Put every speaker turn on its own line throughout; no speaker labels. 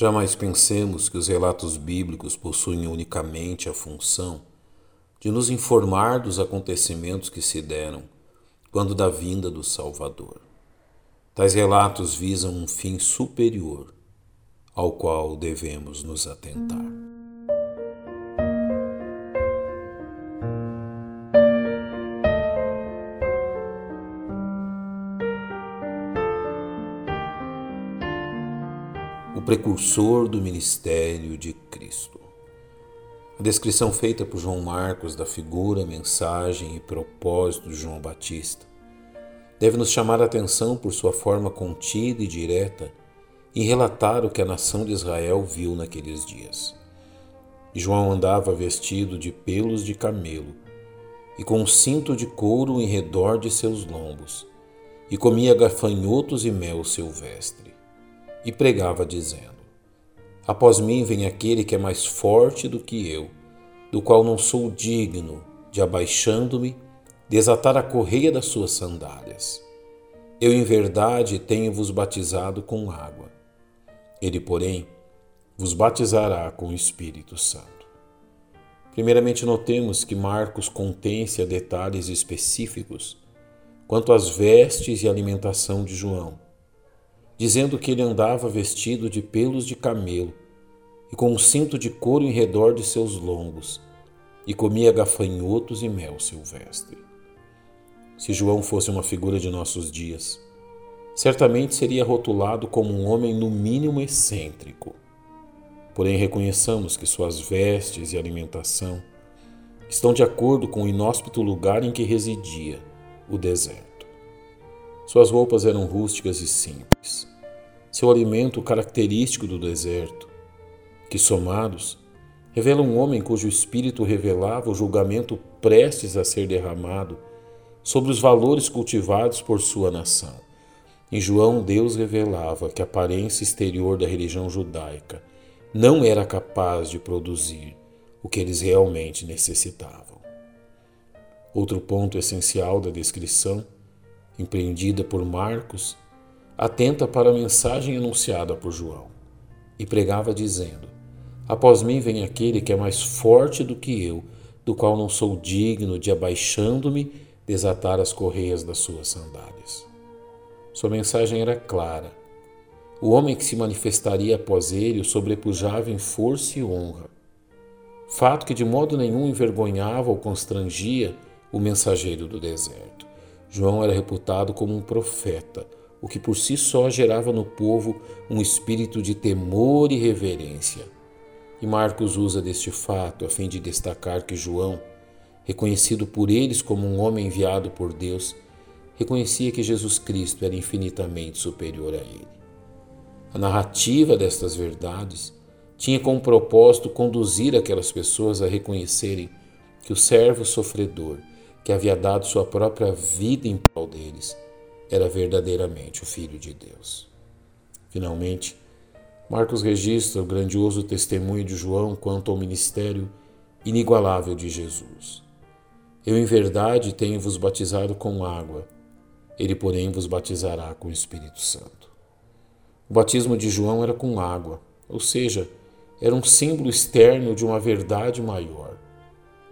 Jamais pensemos que os relatos bíblicos possuem unicamente a função de nos informar dos acontecimentos que se deram quando da vinda do Salvador. Tais relatos visam um fim superior ao qual devemos nos atentar. O precursor do ministério de Cristo. A descrição feita por João Marcos da figura, mensagem e propósito de João Batista deve nos chamar a atenção por sua forma contida e direta em relatar o que a nação de Israel viu naqueles dias. João andava vestido de pelos de camelo e com um cinto de couro em redor de seus lombos, e comia gafanhotos e mel silvestre, e pregava dizendo: Após mim vem aquele que é mais forte do que eu, do qual não sou digno de, abaixando-me, desatar a correia das suas sandálias. Eu, em verdade, tenho-vos batizado com água ele, porém, vos batizará com o Espírito Santo. Primeiramente, notemos que Marcos contém-se a detalhes específicos quanto às vestes e alimentação de João, dizendo que ele andava vestido de pelos de camelo e com um cinto de couro em redor de seus lombos, e comia gafanhotos e mel silvestre. Se João fosse uma figura de nossos dias, certamente seria rotulado como um homem no mínimo excêntrico. Porém, reconheçamos que suas vestes e alimentação estão de acordo com o inóspito lugar em que residia, o deserto. Suas roupas eram rústicas e simples. Seu alimento característico do deserto, que somados revela um homem cujo espírito revelava o julgamento prestes a ser derramado sobre os valores cultivados por sua nação. Em João, Deus revelava que a aparência exterior da religião judaica não era capaz de produzir o que eles realmente necessitavam. Outro ponto essencial da descrição, empreendida por Marcos, atenta para a mensagem anunciada por João e pregava dizendo: Após mim vem aquele que é mais forte do que eu, do qual não sou digno de, abaixando-me, desatar as correias das suas sandálias. Sua mensagem era clara. O homem que se manifestaria após ele o sobrepujava em força e honra. Fato que de modo nenhum envergonhava ou constrangia o mensageiro do deserto. João era reputado como um profeta, o que por si só gerava no povo um espírito de temor e reverência. E Marcos usa deste fato a fim de destacar que João, reconhecido por eles como um homem enviado por Deus, reconhecia que Jesus Cristo era infinitamente superior a ele. A narrativa destas verdades tinha como propósito conduzir aquelas pessoas a reconhecerem que o servo sofredor, que havia dado sua própria vida em prol deles, era verdadeiramente o Filho de Deus. Finalmente, Marcos registra o grandioso testemunho de João quanto ao ministério inigualável de Jesus. Eu, em verdade, tenho vos batizado com água ele, porém, vos batizará com o Espírito Santo. O batismo de João era com água, ou seja, era um símbolo externo de uma verdade maior,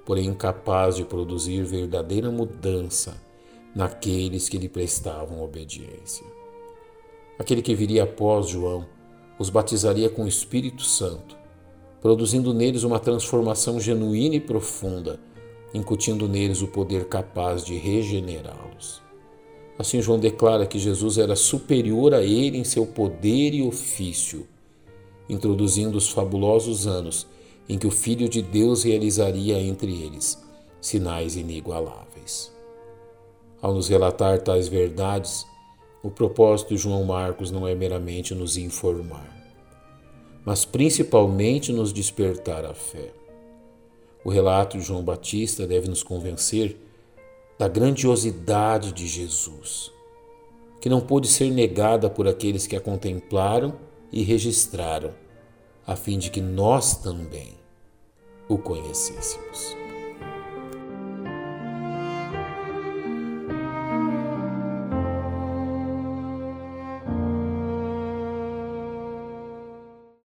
porém incapaz de produzir verdadeira mudança naqueles que lhe prestavam obediência. Aquele que viria após João os batizaria com o Espírito Santo, produzindo neles uma transformação genuína e profunda, incutindo neles o poder capaz de regenerá-los. Assim, João declara que Jesus era superior a ele em seu poder e ofício, introduzindo os fabulosos anos em que o Filho de Deus realizaria entre eles sinais inigualáveis. Ao nos relatar tais verdades, o propósito de João Marcos não é meramente nos informar, mas principalmente nos despertar a fé. O relato de João Batista deve nos convencer da grandiosidade de Jesus, que não pôde ser negada por aqueles que a contemplaram e registraram, a fim de que nós também o conhecêssemos.